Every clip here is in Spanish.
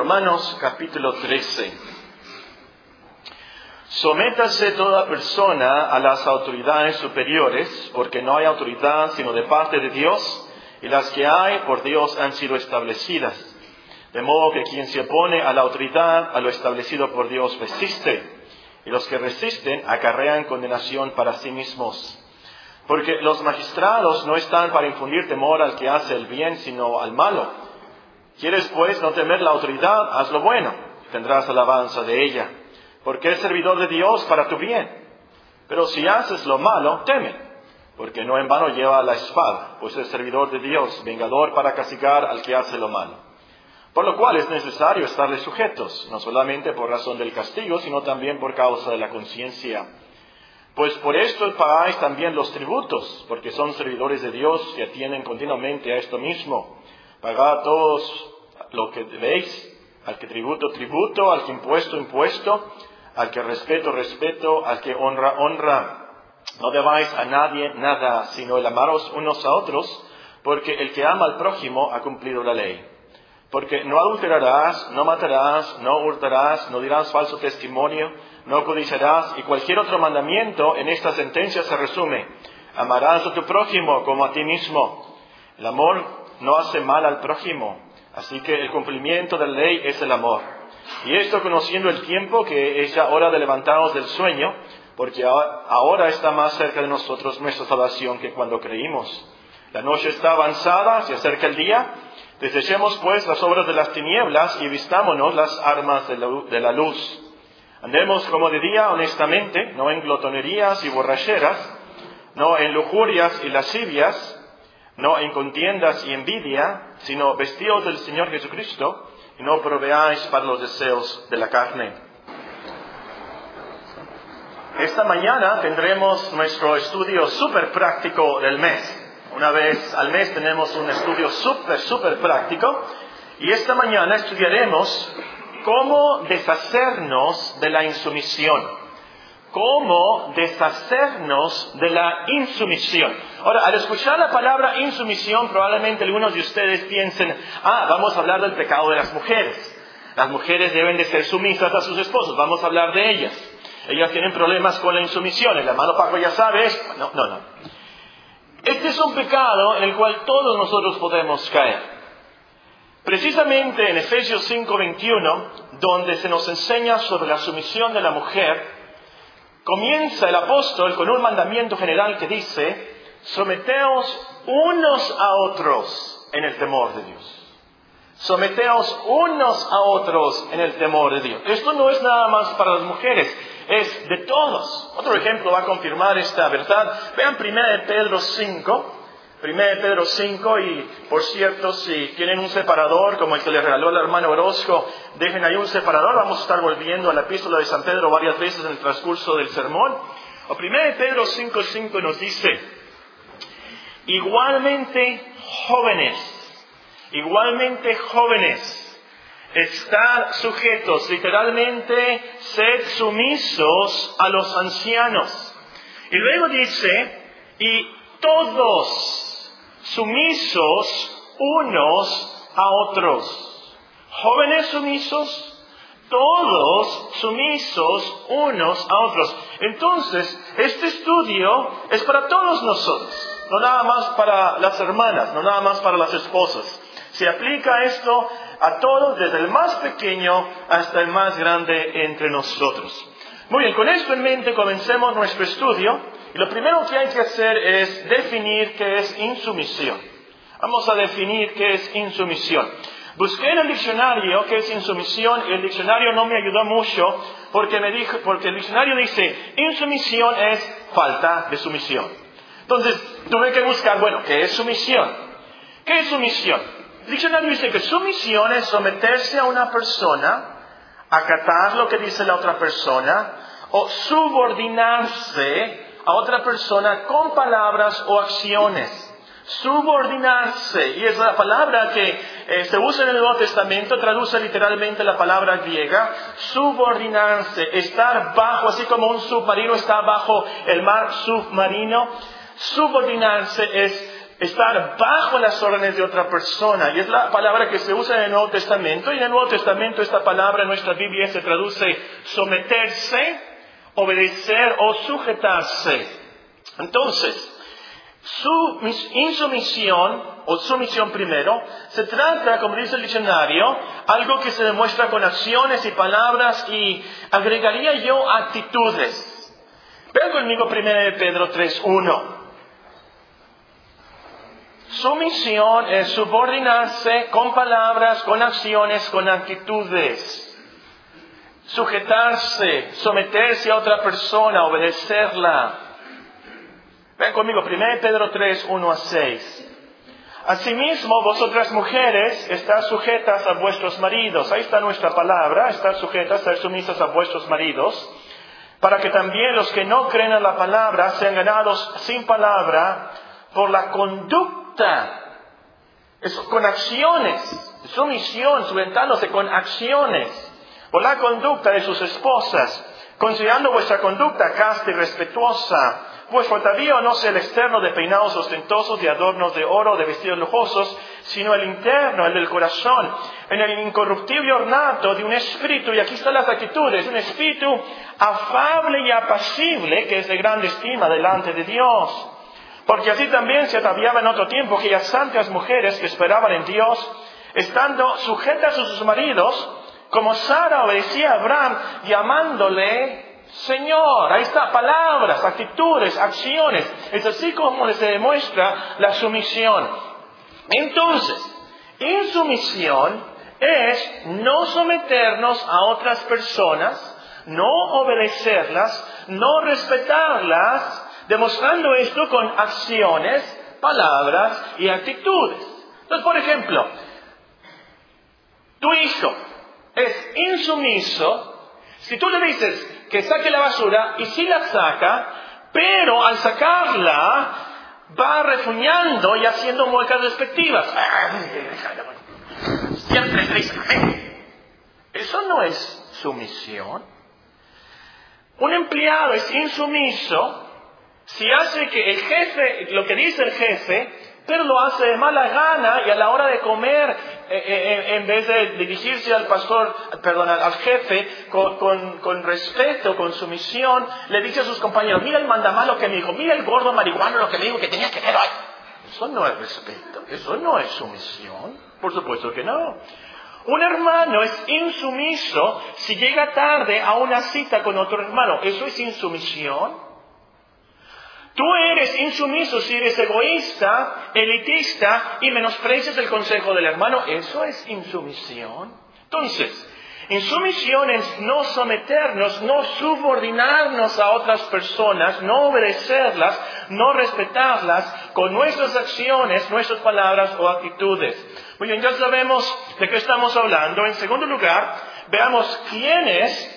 Romanos capítulo 13. Sométase toda persona a las autoridades superiores, porque no hay autoridad sino de parte de Dios, y las que hay por Dios han sido establecidas. De modo que quien se opone a la autoridad, a lo establecido por Dios, resiste, y los que resisten acarrean condenación para sí mismos. Porque los magistrados no están para infundir temor al que hace el bien, sino al malo. ¿Quieres pues no temer la autoridad? Haz lo bueno, tendrás alabanza de ella porque es servidor de Dios para tu bien. Pero si haces lo malo, teme, porque no en vano lleva la espada, pues es servidor de Dios, vengador para castigar al que hace lo malo. Por lo cual es necesario estarle sujetos, no solamente por razón del castigo, sino también por causa de la conciencia. Pues por esto pagáis también los tributos, porque son servidores de Dios que atienden continuamente a esto mismo. Pagad todos lo que debéis, al que tributo, tributo, al que impuesto, impuesto, al que respeto, respeto, al que honra, honra. No debáis a nadie nada, sino el amaros unos a otros, porque el que ama al prójimo ha cumplido la ley. Porque no adulterarás, no matarás, no hurtarás, no dirás falso testimonio, no codiciarás, y cualquier otro mandamiento en esta sentencia se resume. Amarás a tu prójimo como a ti mismo. El amor no hace mal al prójimo, así que el cumplimiento de la ley es el amor. Y esto conociendo el tiempo que es ya hora de levantarnos del sueño, porque ahora está más cerca de nosotros nuestra salvación que cuando creímos. La noche está avanzada, se acerca el día. Desechemos pues las obras de las tinieblas y vistámonos las armas de la, luz. Andemos como de día honestamente, no en glotonerías y borracheras, no en lujurias y lascivias, no en contiendas y envidia, sino vestidos del Señor Jesucristo y no proveáis para los deseos de la carne. Esta mañana tendremos nuestro estudio súper práctico del mes. Una vez al mes tenemos un estudio súper, súper práctico. Y esta mañana estudiaremos cómo deshacernos de la insumisión cómo deshacernos de la insumisión. Ahora, al escuchar la palabra insumisión, probablemente algunos de ustedes piensen, ah, vamos a hablar del pecado de las mujeres. Las mujeres deben de ser sumisas a sus esposos, vamos a hablar de ellas. Ellas tienen problemas con la insumisión, el hermano Paco ya sabe No, no, no. Este es un pecado en el cual todos nosotros podemos caer. Precisamente en Efesios 5:21, donde se nos enseña sobre la sumisión de la mujer, comienza el apóstol con un mandamiento general que dice, someteos unos a otros en el temor de Dios. Someteos unos a otros en el temor de Dios. Esto no es nada más para las mujeres, es de todos. Otro ejemplo va a confirmar esta verdad. Vean 1 Pedro 5, 1 Pedro 5 y por cierto si tienen un separador como el que le regaló el hermano Orozco, dejen ahí un separador, vamos a estar volviendo a la epístola de San Pedro varias veces en el transcurso del sermón. O 1 Pedro 5, 5 nos dice, igualmente jóvenes, igualmente jóvenes, estar sujetos, literalmente, sed sumisos a los ancianos. Y luego dice, y todos sumisos unos a otros. Jóvenes sumisos, todos sumisos unos a otros. Entonces, este estudio es para todos nosotros, no nada más para las hermanas, no nada más para las esposas. Se aplica esto a todos, desde el más pequeño hasta el más grande entre nosotros. Muy bien, con esto en mente comencemos nuestro estudio. Lo primero que hay que hacer es definir qué es insumisión. Vamos a definir qué es insumisión. Busqué en el diccionario qué es insumisión y el diccionario no me ayudó mucho porque, me dijo, porque el diccionario dice insumisión es falta de sumisión. Entonces tuve que buscar, bueno, ¿qué es sumisión? ¿Qué es sumisión? El diccionario dice que sumisión es someterse a una persona, acatar lo que dice la otra persona o subordinarse a otra persona con palabras o acciones. Subordinarse, y es la palabra que eh, se usa en el Nuevo Testamento, traduce literalmente la palabra griega, subordinarse, estar bajo, así como un submarino está bajo el mar submarino, subordinarse es estar bajo las órdenes de otra persona. Y es la palabra que se usa en el Nuevo Testamento. Y en el Nuevo Testamento esta palabra en nuestra Biblia se traduce someterse, obedecer o sujetarse. Entonces, su insumisión, o sumisión primero, se trata, como dice el diccionario, algo que se demuestra con acciones y palabras y agregaría yo actitudes. Vean conmigo 1 Pedro 3.1. Sumisión es subordinarse con palabras, con acciones, con actitudes. Sujetarse, someterse a otra persona, obedecerla. Ven conmigo, 1 Pedro 3, 1 a 6. Asimismo, vosotras mujeres, estás sujetas a vuestros maridos. Ahí está nuestra palabra, estar sujetas, ser sumisas a vuestros maridos, para que también los que no creen en la palabra sean ganados sin palabra por la conducta, con acciones, sumisión, sujetándose con acciones, por la conducta de sus esposas, considerando vuestra conducta casta y respetuosa pues atavío no sea el externo de peinados ostentosos, de adornos de oro, de vestidos lujosos, sino el interno, el del corazón, en el incorruptible ornato de un espíritu, y aquí están las actitudes, un espíritu afable y apacible, que es de grande estima delante de Dios. Porque así también se ataviaba en otro tiempo aquellas santas mujeres que esperaban en Dios, estando sujetas a sus maridos, como Sara obedecía a Abraham, llamándole Señor, ahí está, palabras, actitudes, acciones. Es así como se demuestra la sumisión. Entonces, insumisión es no someternos a otras personas, no obedecerlas, no respetarlas, demostrando esto con acciones, palabras y actitudes. Entonces, por ejemplo, tu hijo es insumiso si tú le dices, que saque la basura y sí la saca, pero al sacarla va refuñando y haciendo muecas despectivas. Siempre se dice, Eso no es sumisión. Un empleado es insumiso si hace que el jefe, lo que dice el jefe, pero lo hace de mala gana y a la hora de comer, en vez de dirigirse al pastor, perdón, al jefe con, respeto, con sumisión, le dice a sus compañeros, mira el mandamalo que me dijo, mira el gordo marihuano lo que me dijo que tenía que hacer hoy. Eso no es respeto, eso no es sumisión, por supuesto que no. Un hermano es insumiso si llega tarde a una cita con otro hermano, ¿eso es insumisión? Tú eres insumiso si eres egoísta, elitista y menosprecias el consejo del hermano. Eso es insumisión. Entonces, insumisión es no someternos, no subordinarnos a otras personas, no obedecerlas, no respetarlas con nuestras acciones, nuestras palabras o actitudes. Muy bien, ya sabemos de qué estamos hablando. En segundo lugar, veamos quién es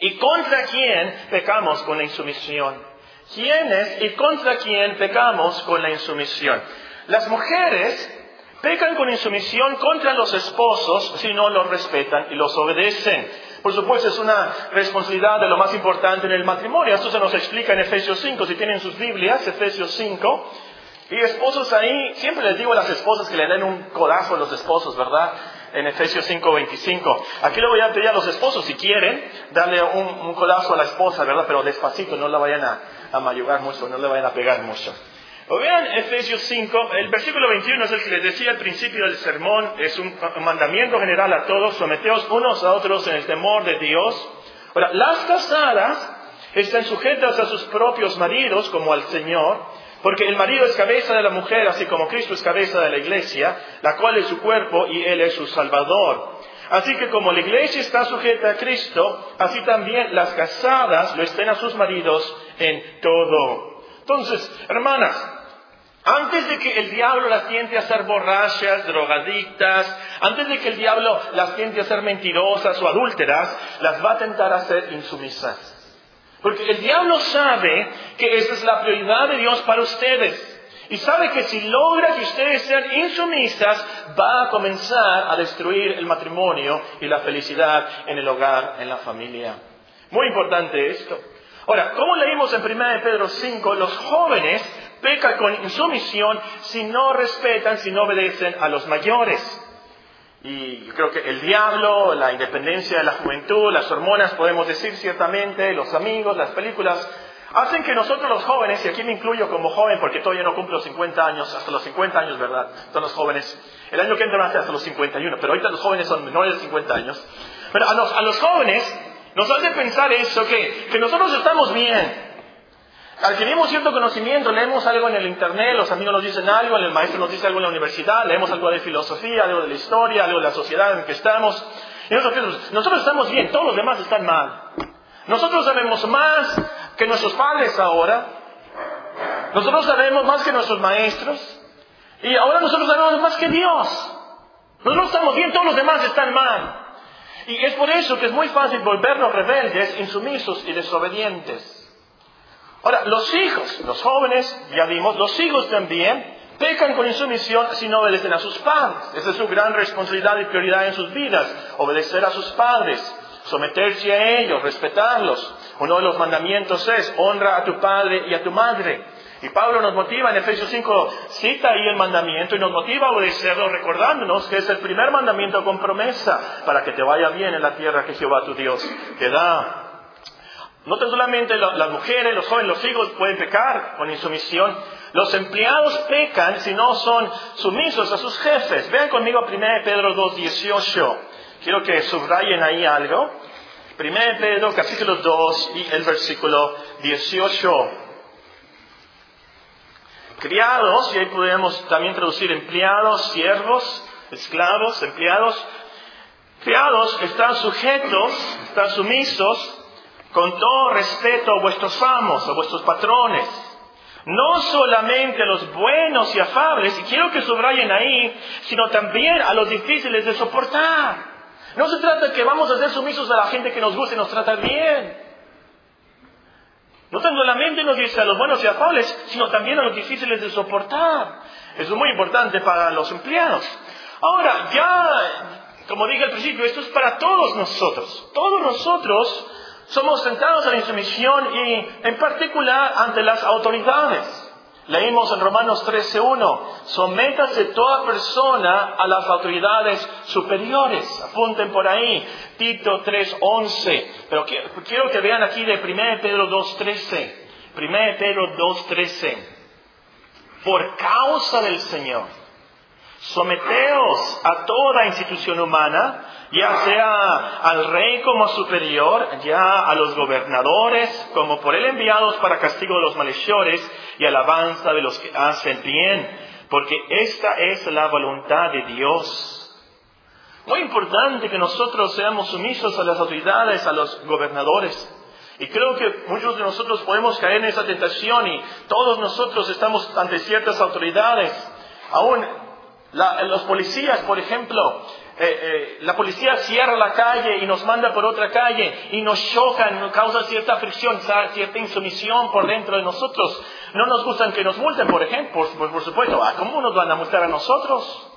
y contra quién pecamos con la insumisión. ¿Quiénes y contra quién pecamos con la insumisión? Las mujeres pecan con insumisión contra los esposos si no los respetan y los obedecen. Por supuesto, es una responsabilidad de lo más importante en el matrimonio. Esto se nos explica en Efesios 5. Si tienen sus Biblias, Efesios 5. Y esposos ahí, siempre les digo a las esposas que le den un codazo a los esposos, ¿verdad? en Efesios 5:25. Aquí le voy a pedir a los esposos, si quieren, darle un, codazo a la esposa, ¿verdad? Pero despacito, no la vayan a, a mayugar mucho, no le vayan a pegar mucho. O vean Efesios 5, el versículo 21 es el que les decía al principio del sermón, es un mandamiento general a todos, someteos unos a otros en el temor de Dios. Ahora, las casadas están sujetas a sus propios maridos como al Señor, porque el marido es cabeza de la mujer, así como Cristo es cabeza de la iglesia, la cual es su cuerpo y Él es su Salvador. Así que como la iglesia está sujeta a Cristo, así también las casadas lo estén a sus maridos en todo. Entonces, hermanas, antes de que el diablo las tiente a ser borrachas, drogadictas, antes de que el diablo las tiente a ser mentirosas o adúlteras, las va a tentar a ser insumisas. Porque el diablo sabe que esa es la prioridad de Dios para ustedes. Y sabe que si logra que ustedes sean insumisas, va a comenzar a destruir el matrimonio y la felicidad en el hogar, en la familia. Muy importante esto. Ahora, como leímos en 1 Pedro 5, los jóvenes peca con insumisión si no respetan, si no obedecen a los mayores. Y yo creo que el diablo, la independencia de la juventud, las hormonas, podemos decir ciertamente, los amigos, las películas, hacen que nosotros los jóvenes, y aquí me incluyo como joven porque todavía no cumplo 50 años, hasta los 50 años, ¿verdad? Son los jóvenes. El año que entra hasta los 51, pero ahorita los jóvenes son menores de 50 años. Pero a los, a los jóvenes nos hace pensar eso, que, que nosotros estamos bien, adquirimos cierto conocimiento, leemos algo en el internet, los amigos nos dicen algo, el maestro nos dice algo en la universidad, leemos algo de filosofía, algo de la historia, algo de la sociedad en que estamos. Y nosotros, nosotros estamos bien, todos los demás están mal. Nosotros sabemos más que nuestros padres ahora. Nosotros sabemos más que nuestros maestros. Y ahora nosotros sabemos más que Dios. Nosotros estamos bien, todos los demás están mal. Y es por eso que es muy fácil volvernos rebeldes, insumisos y desobedientes. Ahora, los hijos, los jóvenes, ya vimos, los hijos también pecan con insumisión si no obedecen a sus padres. Esa es su gran responsabilidad y prioridad en sus vidas, obedecer a sus padres, someterse a ellos, respetarlos. Uno de los mandamientos es honra a tu padre y a tu madre. Y Pablo nos motiva en Efesios 5, cita ahí el mandamiento y nos motiva a obedecerlo recordándonos que es el primer mandamiento con promesa para que te vaya bien en la tierra que Jehová tu Dios te da. No tan solamente las mujeres, los jóvenes, los hijos pueden pecar con insumisión. Los empleados pecan si no son sumisos a sus jefes. Vean conmigo a 1 Pedro 2, 18. Quiero que subrayen ahí algo. 1 Pedro capítulo 2 y el versículo 18. Criados, y ahí podemos también traducir empleados, siervos, esclavos, empleados. Criados están sujetos, están sumisos con todo respeto a vuestros amos, a vuestros patrones, no solamente a los buenos y afables, y quiero que subrayen ahí, sino también a los difíciles de soportar. No se trata de que vamos a ser sumisos a la gente que nos gusta y nos trata bien. No tan solamente nos dice a los buenos y afables, sino también a los difíciles de soportar. Eso es muy importante para los empleados. Ahora, ya, como dije al principio, esto es para todos nosotros. Todos nosotros somos sentados a la insumisión y en particular ante las autoridades. Leímos en Romanos 13.1, sométase toda persona a las autoridades superiores. Apunten por ahí, Tito 3.11. Pero quiero que vean aquí de 1 Pedro 2.13. 1 Pedro 2.13. Por causa del Señor, someteos a toda institución humana, ya sea al rey como superior, ya a los gobernadores como por él enviados para castigo de los malhechores y alabanza de los que hacen bien, porque esta es la voluntad de Dios. Muy importante que nosotros seamos sumisos a las autoridades, a los gobernadores. Y creo que muchos de nosotros podemos caer en esa tentación y todos nosotros estamos ante ciertas autoridades. Aún los policías, por ejemplo, eh, eh, la policía cierra la calle y nos manda por otra calle y nos chocan, nos causa cierta fricción, cierta insumisión por dentro de nosotros. No nos gustan que nos multen, por ejemplo, por, supuesto. Ah, ¿Cómo nos van a multar a nosotros?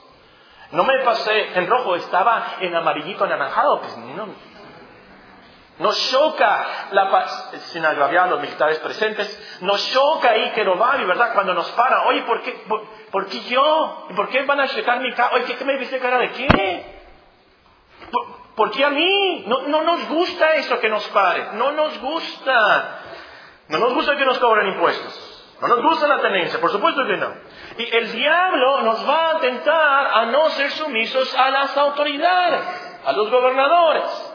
No me pasé en rojo, estaba en amarillito anaranjado. Pues no. Nos choca la paz, sin agraviar a los militares presentes, nos choca ahí que y ¿verdad? Cuando nos para, oye, ¿por qué, por, qué yo? ¿Y por qué van a checar mi cara? Oye, ¿qué, me viste cara de qué? ¿Por, qué a mí? No, no nos gusta eso que nos pare, no nos gusta. No nos gusta que nos cobren impuestos. No nos gusta la tenencia, por supuesto que no. Y el diablo nos va a tentar a no ser sumisos a las autoridades, a los gobernadores.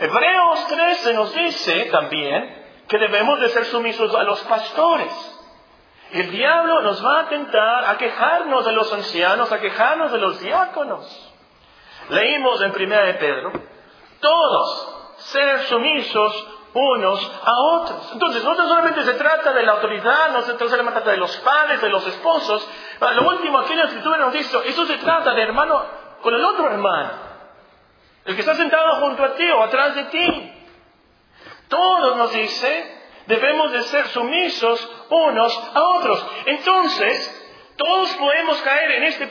Hebreos 13 nos dice también que debemos de ser sumisos a los pastores. El diablo nos va a tentar a quejarnos de los ancianos, a quejarnos de los diáconos. Leímos en Primera de Pedro, todos ser sumisos unos a otros. Entonces, no solamente se trata de la autoridad, no se trata de los padres, de los esposos. Lo último aquí en la escritura nos dice, eso se trata de hermano con el otro hermano. El que está sentado junto a ti o atrás de ti. Todos nos dice, debemos de ser sumisos unos a otros. Entonces, todos podemos caer en este,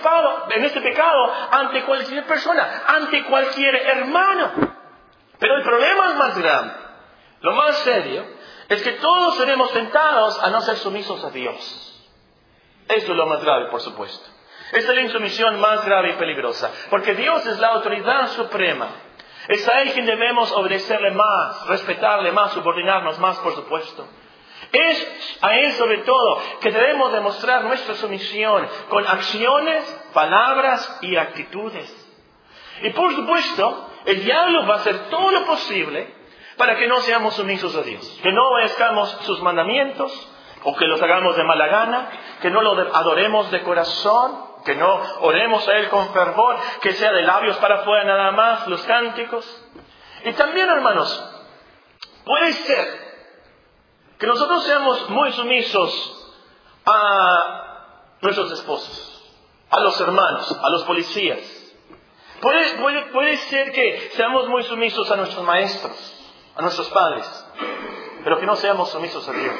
en este pecado ante cualquier persona, ante cualquier hermano. Pero el problema es más grande. Lo más serio es que todos seremos tentados a no ser sumisos a Dios. Eso es lo más grave, por supuesto. Esa es la insumisión más grave y peligrosa, porque Dios es la autoridad suprema. Es a Él quien debemos obedecerle más, respetarle más, subordinarnos más, por supuesto. Es a Él sobre todo que debemos demostrar nuestra sumisión con acciones, palabras y actitudes. Y por supuesto, el diablo va a hacer todo lo posible para que no seamos sumisos a Dios, que no obedezcamos sus mandamientos o que los hagamos de mala gana, que no lo adoremos de corazón, que no oremos a Él con fervor, que sea de labios para afuera nada más los cánticos. Y también, hermanos, puede ser que nosotros seamos muy sumisos a nuestros esposos, a los hermanos, a los policías. Puede, puede, puede ser que seamos muy sumisos a nuestros maestros, a nuestros padres, pero que no seamos sumisos a Dios.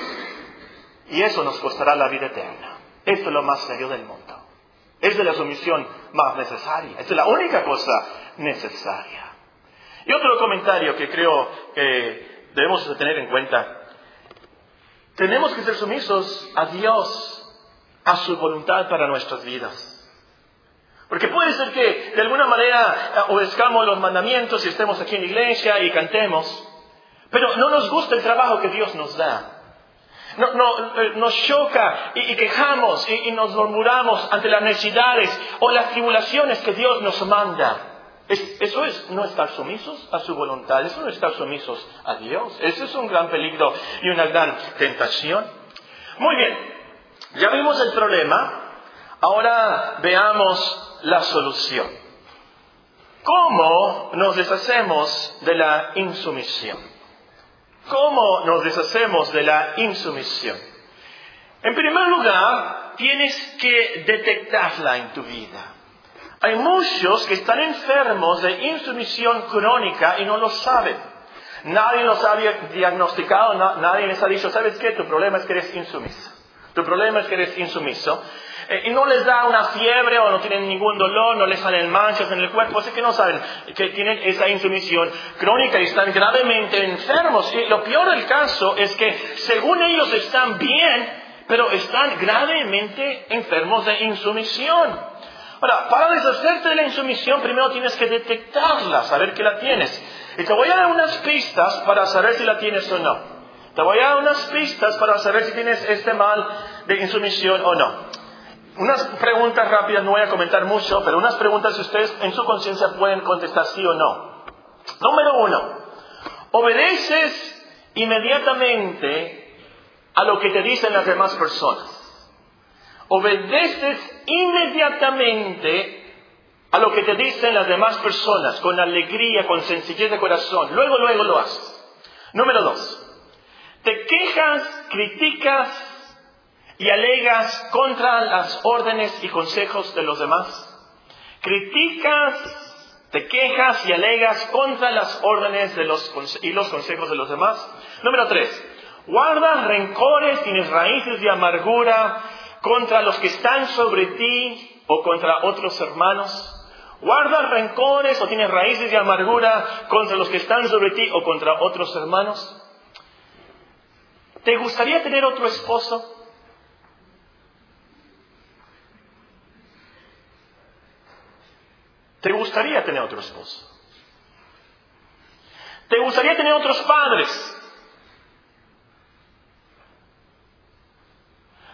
Y eso nos costará la vida eterna. Esto es lo más serio del mundo. Es de la sumisión más necesaria. Es la única cosa necesaria. Y otro comentario que creo que debemos tener en cuenta. Tenemos que ser sumisos a Dios, a su voluntad para nuestras vidas. Porque puede ser que de alguna manera obedezcamos los mandamientos y estemos aquí en la iglesia y cantemos, pero no nos gusta el trabajo que Dios nos da no, eh, nos choca y, quejamos y, nos murmuramos ante las necesidades o las tribulaciones que Dios nos manda. eso es no estar sumisos a su voluntad, eso no estar sumisos a Dios. Ese es un gran peligro y una gran tentación. Muy bien, ya vimos el problema, ahora veamos la solución. ¿Cómo nos deshacemos de la insumisión? ¿Cómo nos deshacemos de la insumisión? En primer lugar, tienes que detectarla en tu vida. Hay muchos que están enfermos de insumisión crónica y no lo saben. Nadie los ha diagnosticado, nadie les ha dicho, ¿sabes qué? Tu problema es que eres insumiso. Tu problema es que eres insumiso. Eh, y no les da una fiebre o no tienen ningún dolor, no les salen manchas en el cuerpo, así que no saben que tienen esa insumisión crónica y están gravemente enfermos. Lo peor del caso es que según ellos están bien, pero están gravemente enfermos de insumisión. Ahora, para deshacerte de la insumisión, primero tienes que detectarla, saber que la tienes. Y te voy a dar unas pistas para saber si la tienes o no. Te voy a dar unas pistas para saber si tienes este mal de insumisión o no. Unas preguntas rápidas, no voy a comentar mucho, pero unas preguntas si ustedes en su conciencia pueden contestar sí o no. Número uno, obedeces inmediatamente a lo que te dicen las demás personas. Obedeces inmediatamente a lo que te dicen las demás personas, con alegría, con sencillez de corazón. Luego, luego lo haces. Número dos, te quejas, criticas y alegas contra las órdenes y consejos de los demás. Criticas, te quejas y alegas contra las órdenes de los, y los consejos de los demás. Número tres, guardas rencores, tienes raíces de amargura contra los que están sobre ti o contra otros hermanos. Guardas rencores o tienes raíces de amargura contra los que están sobre ti o contra otros hermanos. ¿Te gustaría tener otro esposo? ¿Te gustaría tener otro esposo? ¿Te gustaría tener otros padres?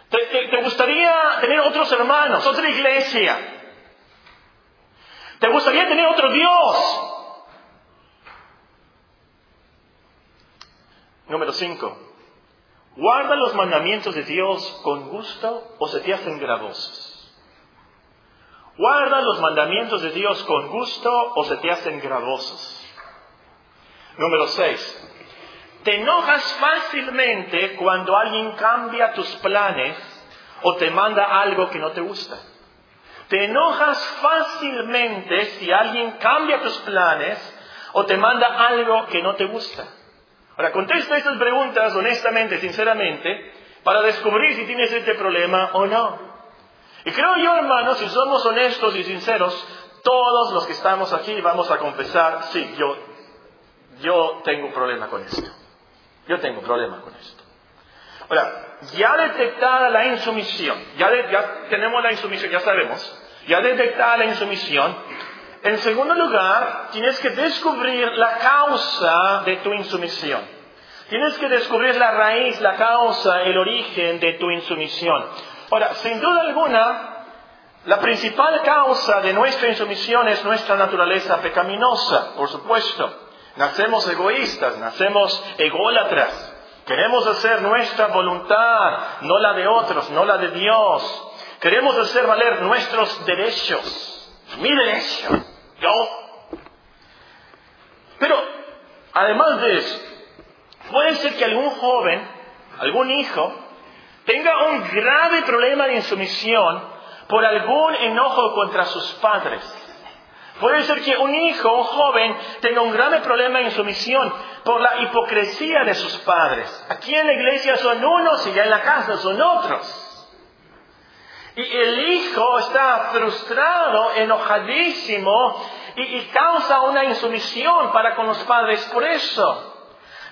¿Te, gustaría tener otros hermanos, otra iglesia? ¿Te gustaría tener otro Dios? Número 5. ¿Guarda los mandamientos de Dios con gusto o se te hacen gravosos? ¿Guarda los mandamientos de Dios con gusto o se te hacen gravosos? Número 6. ¿Te enojas fácilmente cuando alguien cambia tus planes o te manda algo que no te gusta? ¿Te enojas fácilmente si alguien cambia tus planes o te manda algo que no te gusta? Ahora, contesta estas preguntas honestamente, sinceramente, para descubrir si tienes este problema o no. Y creo yo, hermanos, si somos honestos y sinceros, todos los que estamos aquí vamos a confesar, sí, yo, yo tengo problema con esto. Yo tengo un problema con esto. Ahora, ya detectada la insumisión, ya, ya tenemos la insumisión, ya sabemos, ya detectada la insumisión, en segundo lugar, tienes que descubrir la causa de tu insumisión. Tienes que descubrir la raíz, la causa, el origen de tu insumisión. Ahora, sin duda alguna, la principal causa de nuestra insumisión es nuestra naturaleza pecaminosa, por supuesto. Nacemos egoístas, nacemos ególatras. Queremos hacer nuestra voluntad, no la de otros, no la de Dios. Queremos hacer valer nuestros derechos. Mi derecho. Pero, además de eso, puede ser que algún joven, algún hijo, tenga un grave problema de insumisión por algún enojo contra sus padres. Puede ser que un hijo, un joven, tenga un grave problema en su misión por la hipocresía de sus padres. Aquí en la iglesia son unos y ya en la casa son otros. Y el hijo está frustrado, enojadísimo y, causa una insumisión para con los padres por eso.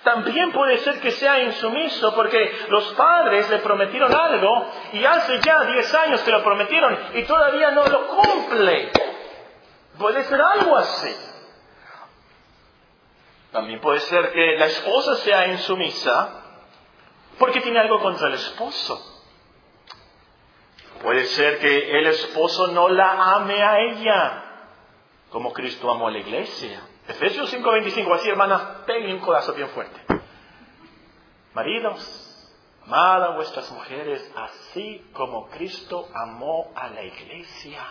También puede ser que sea insumiso porque los padres le prometieron algo y hace ya 10 años que lo prometieron y todavía no lo cumple. Puede ser algo así. También puede ser que la esposa sea insumisa porque tiene algo contra el esposo. Puede ser que el esposo no la ame a ella como Cristo amó a la iglesia. Efesios 5:25, así hermanas, peguen un codazo bien fuerte. Maridos, amad a vuestras mujeres así como Cristo amó a la iglesia.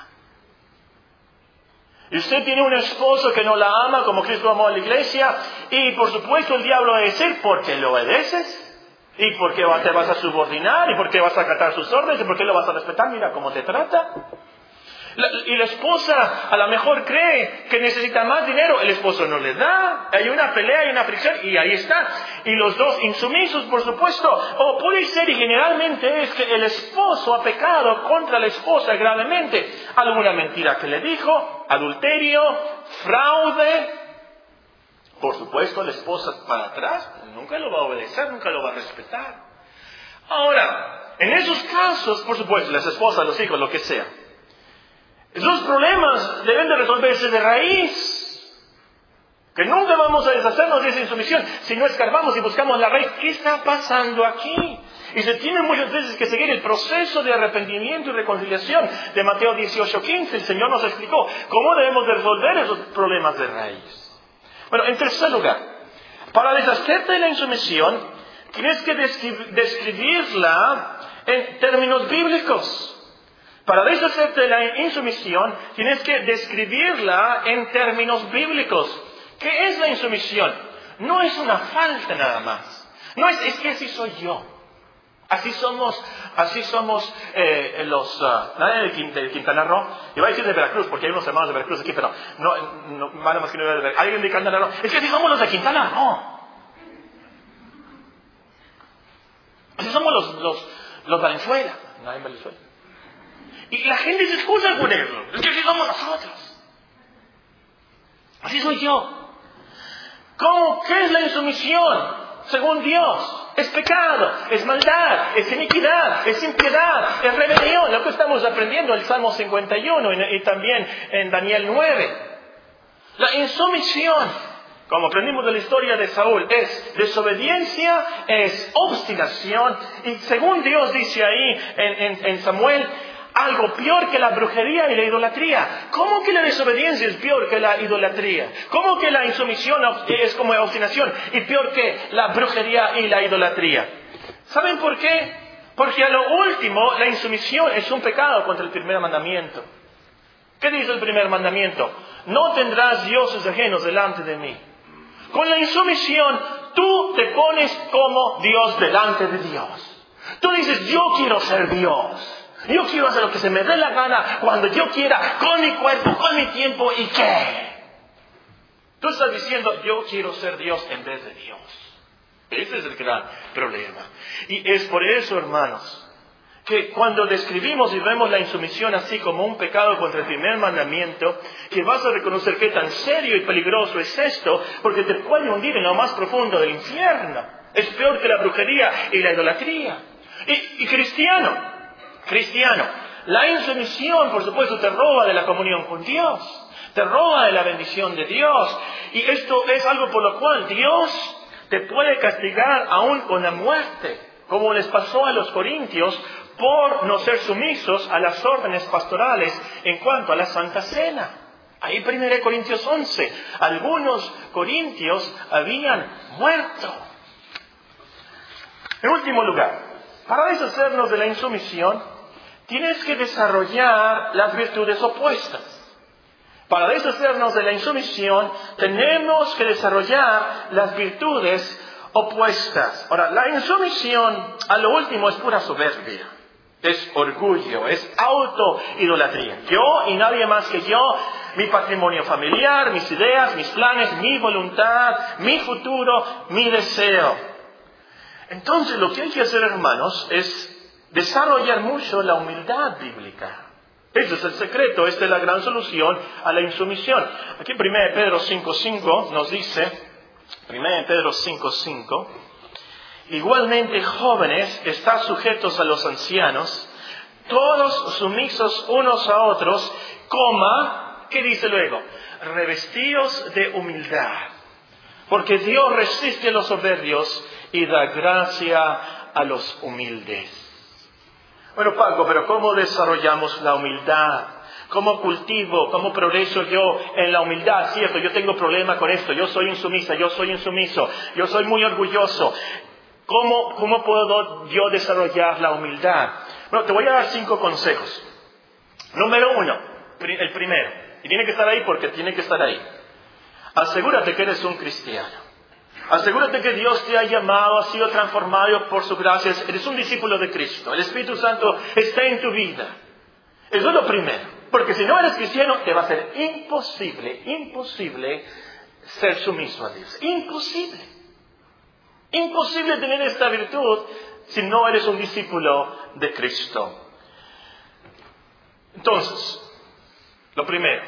Y usted tiene un esposo que no la ama como Cristo amó a la iglesia, y por supuesto el diablo va a decir, ¿por qué lo obedeces? ¿Y por qué te vas a subordinar? ¿Y por qué vas a acatar sus órdenes? ¿Y por qué lo vas a respetar? Mira cómo te trata y la esposa a lo mejor cree que necesita más dinero, el esposo no le da, hay una pelea, hay una fricción y ahí está. Y los dos insumisos, por supuesto. O puede ser, y generalmente es que el esposo ha pecado contra la esposa gravemente. Alguna mentira que le dijo, adulterio, fraude. Por supuesto, la esposa para atrás nunca lo va a obedecer, nunca lo va a respetar. Ahora, en esos casos, por supuesto, las esposas, los hijos, lo que sea, esos problemas deben de resolverse de raíz. Que nunca vamos a deshacernos de esa insumisión si no escarbamos y buscamos la raíz. ¿Qué está pasando aquí? Y se tiene muchas veces que seguir el proceso de arrepentimiento y reconciliación de Mateo 18:15. El Señor nos explicó cómo debemos de resolver esos problemas de raíz. Bueno, en tercer lugar, para deshacerte de la insumisión, tienes que describirla en términos bíblicos. Para deshacerte de la insumisión, tienes que describirla en términos bíblicos. ¿Qué es la insumisión? No es una falta nada más. No es, es que así soy yo. Así somos, así somos eh, los, uh, nadie de, Quintana Roo, y va a decir de Veracruz, porque hay unos hermanos de Veracruz aquí, pero no, no más que no de Veracruz. Alguien de Quintana Roo, es que así somos los de Quintana Roo. Así somos los, los, los Valenzuela, nadie en Valenzuela. Y la gente se excusa con eso. Es que así somos nosotros. Así soy yo. ¿Cómo? ¿Qué es la insumisión? Según Dios. Es pecado, es maldad, es iniquidad, es impiedad, es rebelión. Lo que estamos aprendiendo en el Salmo 51 y también en Daniel 9. La insumisión, como aprendimos de la historia de Saúl, es desobediencia, es obstinación. Y según Dios dice ahí en, en Samuel, algo peor que la brujería y la idolatría. ¿Cómo que la desobediencia es peor que la idolatría? ¿Cómo que la insumisión es como obstinación y peor que la brujería y la idolatría? ¿Saben por qué? Porque a lo último la insumisión es un pecado contra el primer mandamiento. ¿Qué dice el primer mandamiento? No tendrás dioses ajenos delante de mí. Con la insumisión tú te pones como Dios delante de Dios. Tú dices, yo quiero ser Dios. Yo quiero hacer lo que se me dé la gana, cuando yo quiera, con mi cuerpo, con mi tiempo y qué. Tú estás diciendo, yo quiero ser Dios en vez de Dios. Ese es el gran problema. Y es por eso, hermanos, que cuando describimos y vemos la insumisión así como un pecado contra el primer mandamiento, que vas a reconocer qué tan serio y peligroso es esto, porque te puede hundir en lo más profundo del infierno. Es peor que la brujería y la idolatría. Y, y cristiano, cristiano, la insumisión, por supuesto, te roba de la comunión con Dios te roba de la bendición de Dios. Y esto es algo por lo cual Dios te puede castigar aún con la muerte, como les pasó a los corintios por no ser sumisos a las órdenes pastorales en cuanto a la Santa Cena. Ahí 1 Corintios 11, algunos corintios habían muerto. En último lugar, para deshacernos de la insumisión, tienes que desarrollar las virtudes opuestas. Para deshacernos de la insumisión, tenemos que desarrollar las virtudes opuestas. Ahora, la insumisión a lo último es pura soberbia, es orgullo, es autoidolatría. Yo y nadie más que yo, mi patrimonio familiar, mis ideas, mis planes, mi voluntad, mi futuro, mi deseo. Entonces, lo que hay que hacer, hermanos, es desarrollar mucho la humildad bíblica. Ese es el secreto, esta es la gran solución a la insumisión. Aquí 1 Pedro 5.5 nos dice, 1 Pedro 5.5, igualmente jóvenes, están sujetos a los ancianos, todos sumisos unos a otros, coma, ¿qué dice luego? Revestidos de humildad, porque Dios resiste a los soberbios y da gracia a los humildes. Bueno, Paco, pero ¿cómo desarrollamos la humildad? ¿Cómo cultivo? ¿Cómo progreso yo en la humildad? Cierto, yo tengo problema con esto. Yo soy insumisa, yo soy insumiso, yo soy muy orgulloso. ¿Cómo, cómo puedo yo desarrollar la humildad? Bueno, te voy a dar cinco consejos. Número uno, el primero, y tiene que estar ahí porque tiene que estar ahí. Asegúrate que eres un cristiano. Asegúrate que Dios te ha llamado, ha sido transformado por su gracia. Eres un discípulo de Cristo. El Espíritu Santo está en tu vida. Eso es lo primero. Porque si no eres cristiano, te va a ser imposible, imposible ser sumiso a Dios. Imposible. Imposible tener esta virtud si no eres un discípulo de Cristo. Entonces, lo primero,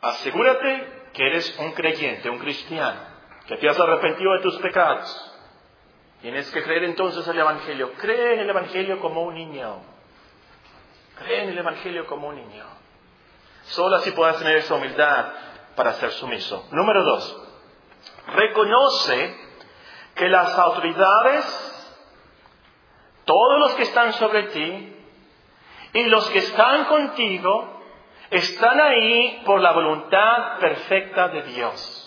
asegúrate que eres un creyente, un cristiano que te has arrepentido de tus pecados. Tienes que creer entonces el Evangelio. Cree en el Evangelio como un niño. Cree en el Evangelio como un niño. Solo así puedas tener esa humildad para ser sumiso. Número dos, reconoce que las autoridades, todos los que están sobre ti y los que están contigo, están ahí por la voluntad perfecta de Dios.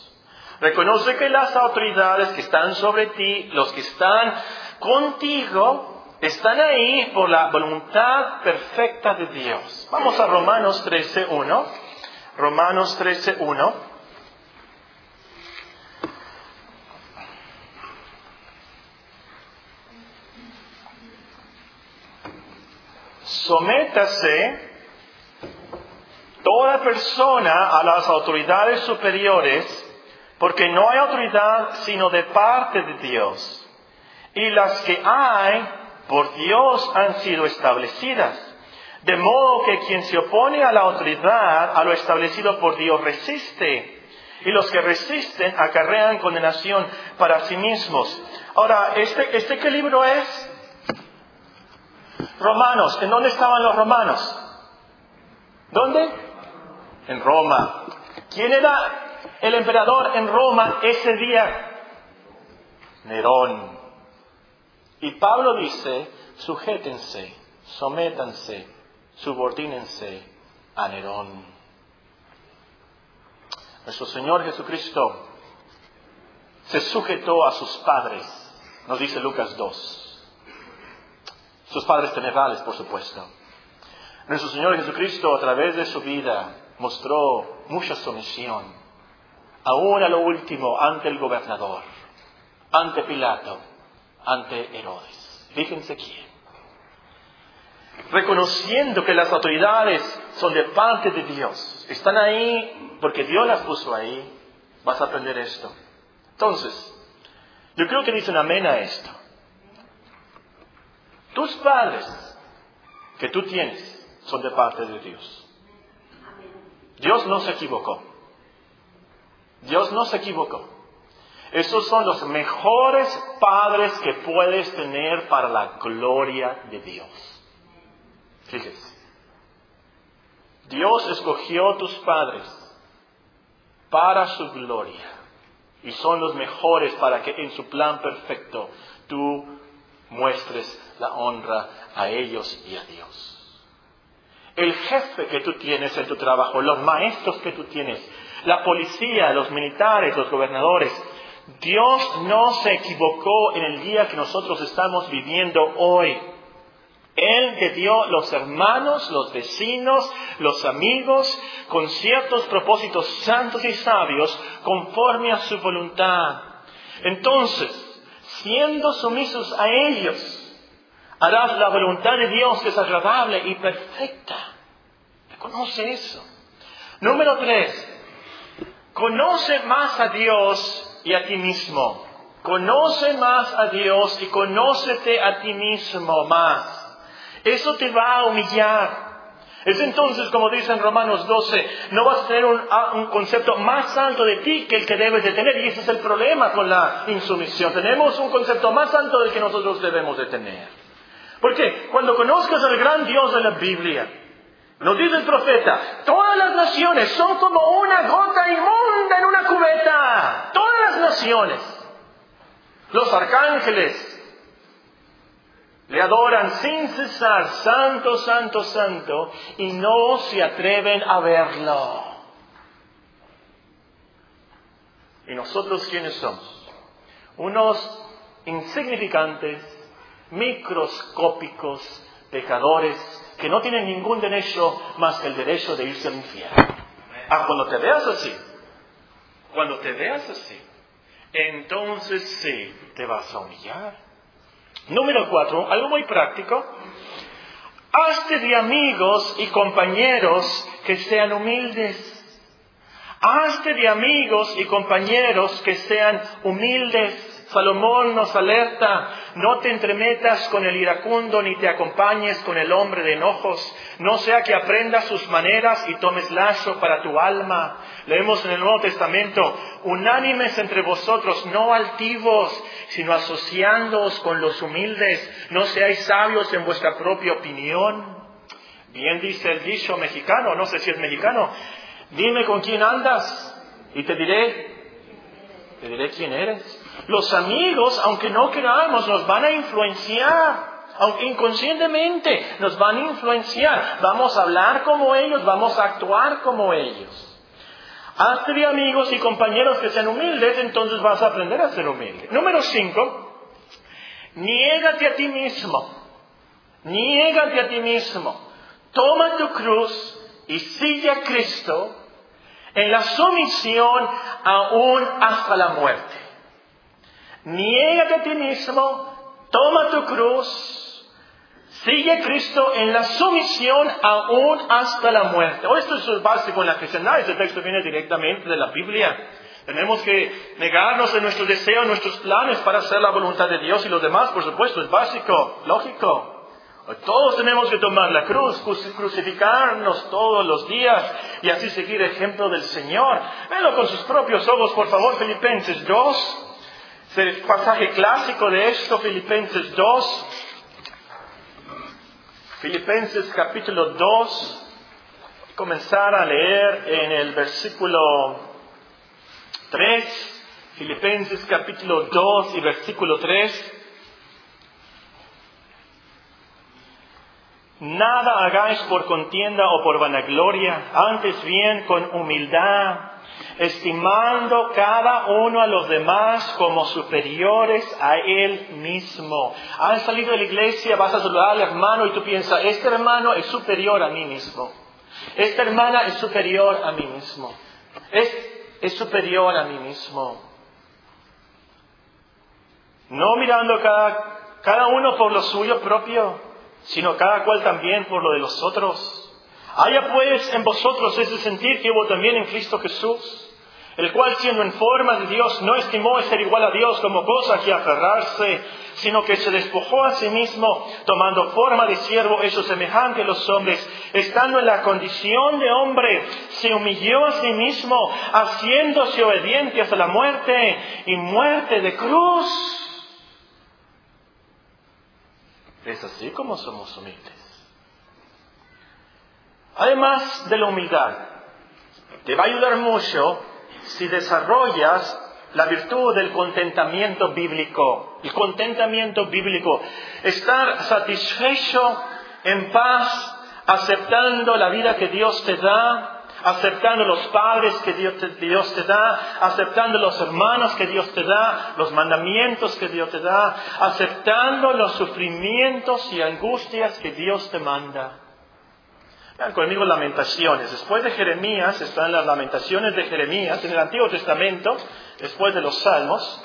Reconoce que las autoridades que están sobre ti, los que están contigo, están ahí por la voluntad perfecta de Dios. Vamos a Romanos 13.1. Romanos 13.1. Sométase toda persona a las autoridades superiores porque no hay autoridad sino de parte de Dios. Y las que hay por Dios han sido establecidas. De modo que quien se opone a la autoridad, a lo establecido por Dios, resiste. Y los que resisten acarrean condenación para sí mismos. Ahora, ¿este, este qué libro es? Romanos. ¿En dónde estaban los romanos? ¿Dónde? En Roma. ¿Quién era el emperador en Roma ese día? Nerón. Y Pablo dice, sujétense, sométanse, subordínense a Nerón. Nuestro Señor Jesucristo se sujetó a sus padres, nos dice Lucas 2. Sus padres tenerales, por supuesto. Nuestro Señor Jesucristo a través de su vida mostró mucha sumisión aún a lo último ante el gobernador, ante Pilato, ante Herodes. Fíjense quién. Reconociendo que las autoridades son de parte de Dios, están ahí porque Dios las puso ahí, vas a aprender esto. Entonces, yo creo que dicen amén a esto. Tus padres que tú tienes son de parte de Dios. Dios no se equivocó. Dios no se equivocó. Esos son los mejores padres que puedes tener para la gloria de Dios. Fíjese. Dios escogió tus padres para su gloria y son los mejores para que en su plan perfecto tú muestres la honra a ellos y a Dios. El jefe que tú tienes en tu trabajo, los maestros que tú tienes, la policía, los militares, los gobernadores, Dios no se equivocó en el día que nosotros estamos viviendo hoy. Él te dio los hermanos, los vecinos, los amigos, con ciertos propósitos santos y sabios, conforme a su voluntad. Entonces, siendo sumisos a ellos, harás la voluntad de Dios que es agradable y perfecta. Reconoce eso. Número tres, conoce más a Dios y a ti mismo. Conoce más a Dios y conócete a ti mismo más. Eso te va a humillar. Es entonces, como dice en Romanos 12, no vas a tener un, un, concepto más alto de ti que el que debes de tener. Y ese es el problema con la insumisión. Tenemos un concepto más alto del que nosotros debemos de tener. Porque cuando conozcas al gran Dios de la Biblia, nos dice el profeta, todas las naciones son como una gota inmunda en una cubeta. Todas las naciones. Los arcángeles, le adoran sin cesar, santo, santo, santo, y no se atreven a verlo. ¿Y nosotros quiénes somos? Unos insignificantes, microscópicos pecadores que no tienen ningún derecho más que el derecho de irse al infierno. Ah, cuando te veas así, cuando te veas así, entonces sí te vas a humillar. Número cuatro, algo muy práctico. Hazte de amigos y compañeros que sean humildes. Hazte de amigos y compañeros que sean humildes. Salomón nos alerta, no te entremetas con el iracundo ni te acompañes con el hombre de enojos, no sea que aprendas sus maneras y tomes lazo para tu alma. Leemos en el Nuevo Testamento, unánimes entre vosotros, no altivos, sino asociándoos con los humildes, no seáis sabios en vuestra propia opinión. Bien dice el dicho mexicano, no sé si es mexicano, dime con quién andas y te diré, te diré quién eres. Los amigos, aunque no queramos, nos van a influenciar. Aunque inconscientemente nos van a influenciar. Vamos a hablar como ellos, vamos a actuar como ellos. Hazte de amigos y compañeros que sean humildes, entonces vas a aprender a ser humilde. Número cinco, niégate a ti mismo. Niégate a ti mismo. Toma tu cruz y sigue a Cristo en la sumisión aún hasta la muerte. Niégate a ti mismo, toma tu cruz, sigue a Cristo en la sumisión aún hasta la muerte. Oh, esto es básico en la cristiandad, este texto viene directamente de la Biblia. Tenemos que negarnos de nuestros deseos, nuestros planes para hacer la voluntad de Dios y los demás, por supuesto, es básico, lógico. Todos tenemos que tomar la cruz, crucificarnos todos los días y así seguir el ejemplo del Señor. Véanlo con sus propios ojos, por favor, Filipenses 2 el pasaje clásico de esto, Filipenses 2. Filipenses capítulo 2. Comenzar a leer en el versículo 3. Filipenses capítulo 2 y versículo 3. Nada hagáis por contienda o por vanagloria, antes bien con humildad estimando cada uno a los demás como superiores a él mismo. Has salido de la iglesia, vas a saludar al hermano y tú piensas, este hermano es superior a mí mismo. Esta hermana es superior a mí mismo. Es, es superior a mí mismo. No mirando cada, cada uno por lo suyo propio, sino cada cual también por lo de los otros. Haya pues en vosotros ese sentir que hubo también en Cristo Jesús el cual siendo en forma de Dios no estimó ser igual a Dios como cosa que aferrarse, sino que se despojó a sí mismo, tomando forma de siervo hecho semejante a los hombres, estando en la condición de hombre, se humilló a sí mismo, haciéndose obediente hasta la muerte y muerte de cruz. Es así como somos humildes. Además de la humildad, te va a ayudar mucho si desarrollas la virtud del contentamiento bíblico. El contentamiento bíblico, estar satisfecho, en paz, aceptando la vida que Dios te da, aceptando los padres que Dios te, da, aceptando los hermanos que Dios te da, los mandamientos que Dios te da, aceptando los sufrimientos y angustias que Dios te manda. Vean conmigo lamentaciones. Después de Jeremías están las lamentaciones de Jeremías en el Antiguo Testamento, después de los Salmos.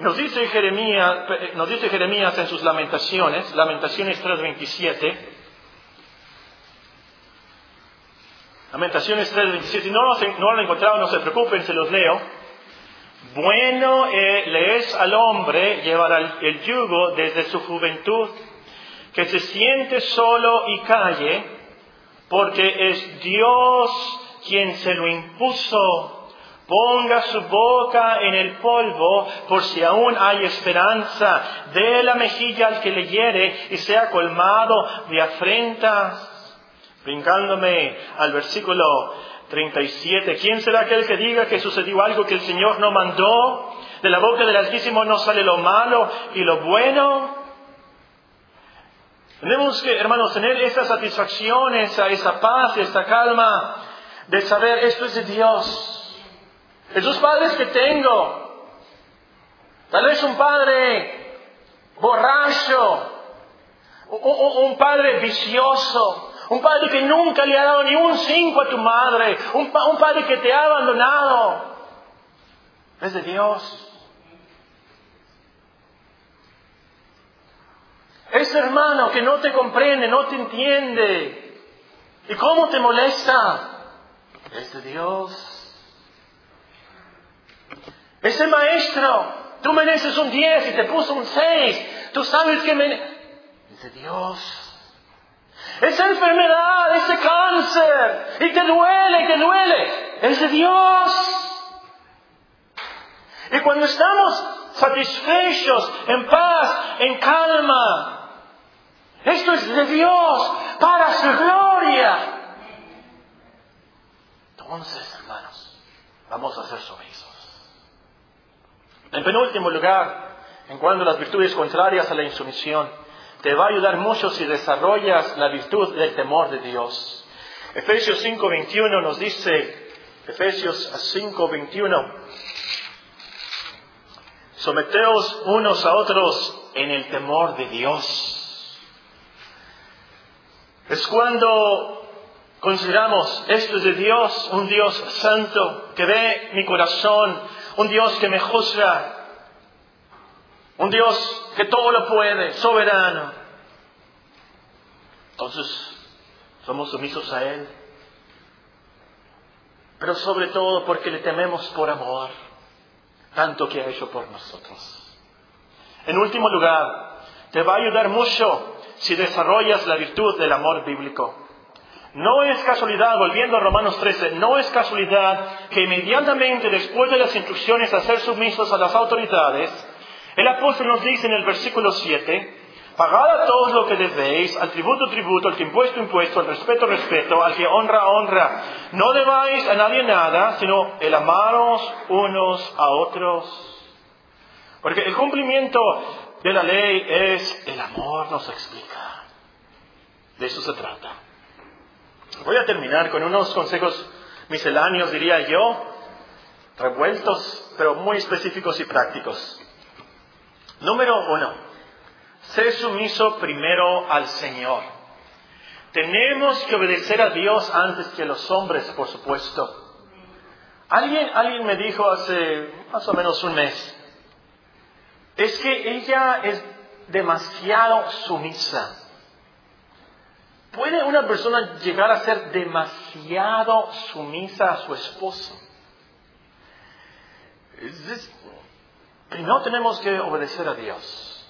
Nos dice Jeremías, en sus lamentaciones, lamentaciones 3.27. Lamentaciones 3.27. Si no lo, han encontrado, no se preocupen, se los leo. Bueno eh, le es al hombre llevar el yugo desde su juventud, que se siente solo y calle porque es Dios quien se lo impuso. Ponga su boca en el polvo por si aún hay esperanza. Dé la mejilla al que le hiere y sea colmado de afrentas. Brincándome al versículo 37. ¿Quién será aquel que diga que sucedió algo que el Señor no mandó? De la boca del Altísimo no sale lo malo y lo bueno. Tenemos que, hermanos, tener esa satisfacción, esa, paz, esa calma de saber esto es de Dios. Esos padres que tengo, tal vez un padre borracho, un, padre vicioso, un padre que nunca le ha dado ni un cinco a tu madre, un padre que te ha abandonado, es de Dios. Ese hermano que no te comprende, no te entiende. ¿Y cómo te molesta? Es de Dios. Ese maestro, tú mereces un 10 y te puso un 6. Tú sabes que mereces. Es de Dios. Esa enfermedad, ese cáncer, y te duele, te duele, es de Dios. Y cuando estamos satisfechos, en paz, en calma, esto es de Dios para su gloria. Entonces, hermanos, vamos a ser sumisos. En penúltimo lugar, en cuanto a las virtudes contrarias a la insumisión, te va a ayudar mucho si desarrollas la virtud del temor de Dios. Efesios 5:21 nos dice, Efesios 5:21, someteos unos a otros en el temor de Dios. Es cuando consideramos esto es de Dios, un Dios santo que ve mi corazón, un Dios que me juzga, un Dios que todo lo puede, soberano. Entonces, somos sumisos a Él. Pero sobre todo porque le tememos por amor, tanto que ha hecho por nosotros. En último lugar, te va a ayudar mucho si desarrollas la virtud del amor bíblico. No es casualidad, volviendo a Romanos 13, no es casualidad que inmediatamente después de las instrucciones a ser sumisos a las autoridades, el apóstol nos dice en el versículo 7, pagad a todos lo que debéis, al tributo tributo, al que impuesto impuesto, al respeto respeto, al que honra honra. No debáis a nadie nada, sino el amaros unos a otros. Porque el cumplimiento de la ley es el amor, nos explica. De eso se trata. Voy a terminar con unos consejos misceláneos, diría yo, revueltos, pero muy específicos y prácticos. Número uno, sé sumiso primero al Señor. Tenemos que obedecer a Dios antes que a los hombres, por supuesto. Alguien, alguien me dijo hace más o menos un mes, es que ella es demasiado sumisa. ¿Puede una persona llegar a ser demasiado sumisa a su esposo? no tenemos que obedecer a Dios.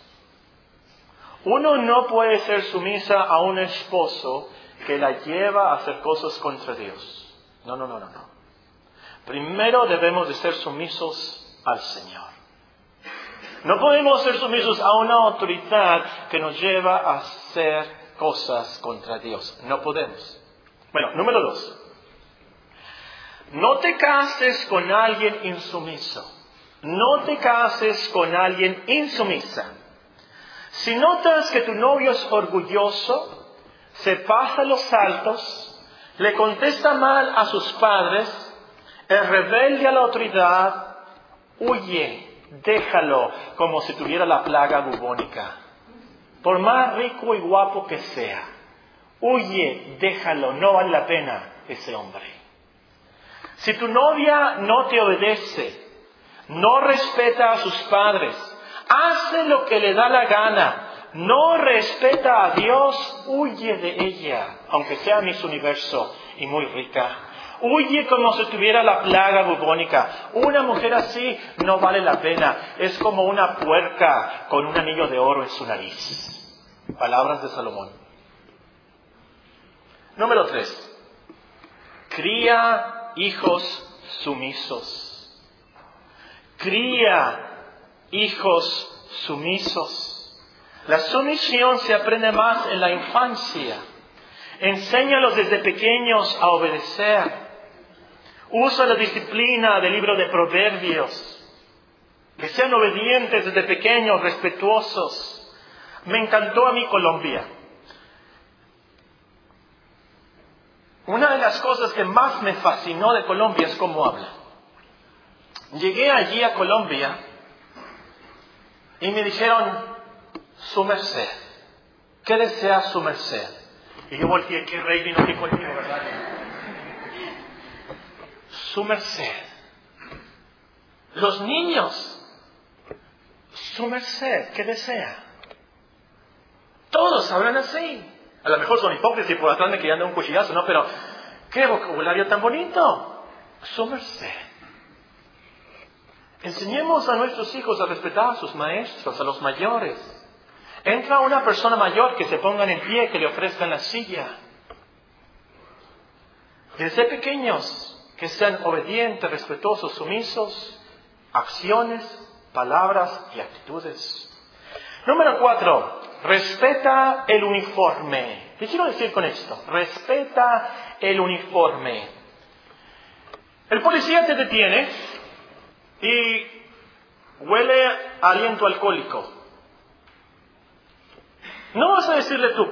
Uno no puede ser sumisa a un esposo que la lleva a hacer cosas contra Dios. No, no, no, no, no. Primero debemos de ser sumisos al Señor. No podemos ser sumisos a una autoridad que nos lleva a hacer cosas contra Dios. No podemos. Bueno, número dos. No te cases con alguien insumiso. No te cases con alguien insumisa. Si notas que tu novio es orgulloso, se pasa los saltos, le contesta mal a sus padres, es rebelde a la autoridad, huye, déjalo como si tuviera la plaga bubónica. Por más rico y guapo que sea, huye, déjalo, no vale la pena ese hombre. Si tu novia no te obedece, no respeta a sus padres, hace lo que le da la gana, no respeta a Dios, huye de ella, aunque sea Miss Universo y muy rica. Huye como si tuviera la plaga bubónica. Una mujer así no vale la pena. Es como una puerca con un anillo de oro en su nariz. Palabras de Salomón. Número tres. Cría hijos sumisos. Cría hijos sumisos. La sumisión se aprende más en la infancia. Enséñalos desde pequeños a obedecer. Usa la disciplina del libro de Proverbios. Que sean obedientes desde pequeños, respetuosos. Me encantó a mí Colombia. Una de las cosas que más me fascinó de Colombia es cómo habla. Llegué allí a Colombia y me dijeron, su merced. ¿Qué desea su merced? Y yo volteé, ¿qué rey vino aquí conmigo, verdad? Su merced. Los niños, su merced, ¿qué desea? Todos hablan así. A lo mejor son hipócritas y por atrás me querían dar un cuchillazo, ¿no? Pero, ¿qué vocabulario tan bonito? Su merced. Enseñemos a nuestros hijos a respetar a sus maestros, a los mayores. Entra una persona mayor que se pongan en pie, que le ofrezcan la silla. Desde pequeños, que sean obedientes, respetuosos, sumisos, acciones, palabras y actitudes. Número cuatro, respeta el uniforme. ¿Qué quiero decir con esto? Respeta el uniforme. El policía te detiene y huele aliento alcohólico. No vas a decirle tú,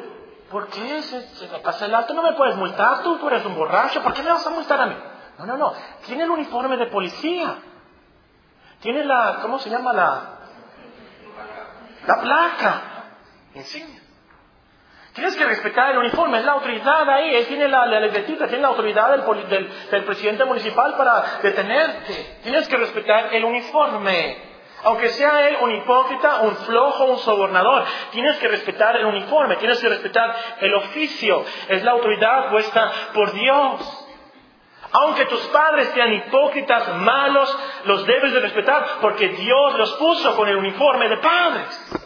¿por qué se, me pasa el alto? No me puedes multar tú, tú eres un borracho, ¿por qué me vas a multar a mí? No, no, no. Tiene el uniforme de policía. Tiene la, ¿cómo se llama la? La placa. Insignia. Tienes que respetar el uniforme, es la autoridad ahí, él tiene la, la tiene la autoridad del, del presidente municipal para detenerte. Tienes que respetar el uniforme. Aunque sea él un hipócrita, un flojo, un sobornador, tienes que respetar el uniforme, tienes que respetar el oficio. Es la autoridad puesta por Dios. Aunque tus padres sean hipócritas, malos, los debes de respetar porque Dios los puso con el uniforme de padres.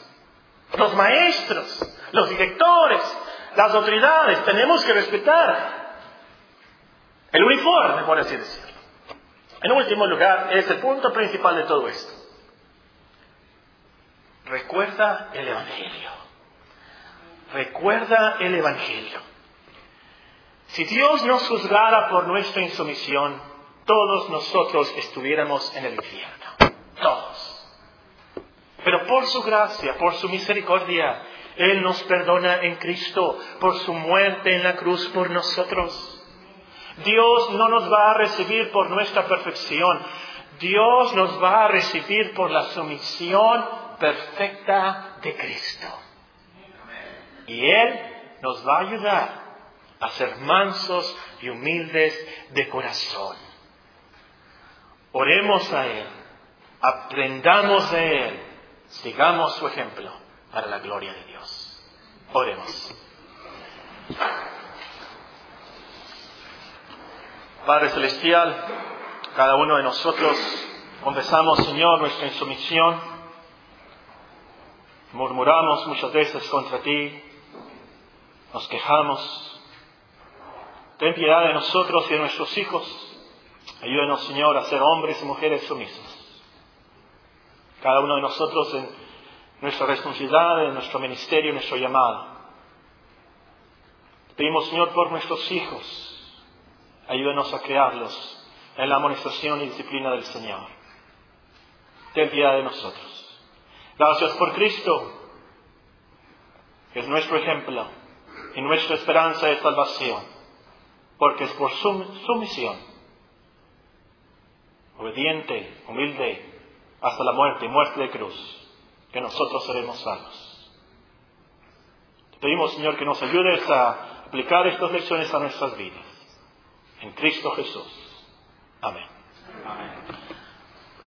Los maestros, los directores, las autoridades, tenemos que respetar el uniforme, por así decirlo. En último lugar, es el punto principal de todo esto. Recuerda el Evangelio. Recuerda el Evangelio. Si Dios nos juzgara por nuestra insumisión, todos nosotros estuviéramos en el infierno. Todos. Pero por su gracia, por su misericordia, Él nos perdona en Cristo por su muerte en la cruz por nosotros. Dios no nos va a recibir por nuestra perfección. Dios nos va a recibir por la sumisión perfecta de Cristo. Y Él nos va a ayudar a ser mansos y humildes de corazón. Oremos a Él, aprendamos de Él, sigamos su ejemplo para la gloria de Dios. Oremos. Padre Celestial, cada uno de nosotros Confesamos, Señor, nuestra insumisión. Murmuramos muchas veces contra ti. Nos quejamos. Ten piedad de nosotros y de nuestros hijos. Ayúdanos, Señor, a ser hombres y mujeres sumisos. Cada uno de nosotros en nuestra responsabilidad, en nuestro ministerio, en nuestro llamado. Pedimos, Señor, por nuestros hijos. Ayúdanos a crearlos en la amonestación y disciplina del Señor. Ten piedad de nosotros. Gracias por Cristo, que es nuestro ejemplo y nuestra esperanza de salvación, porque es por su sumisión, obediente, humilde, hasta la muerte y muerte de cruz, que nosotros seremos salvos. Te pedimos, Señor, que nos ayudes a aplicar estas lecciones a nuestras vidas. En Cristo Jesús. Amén. Amén.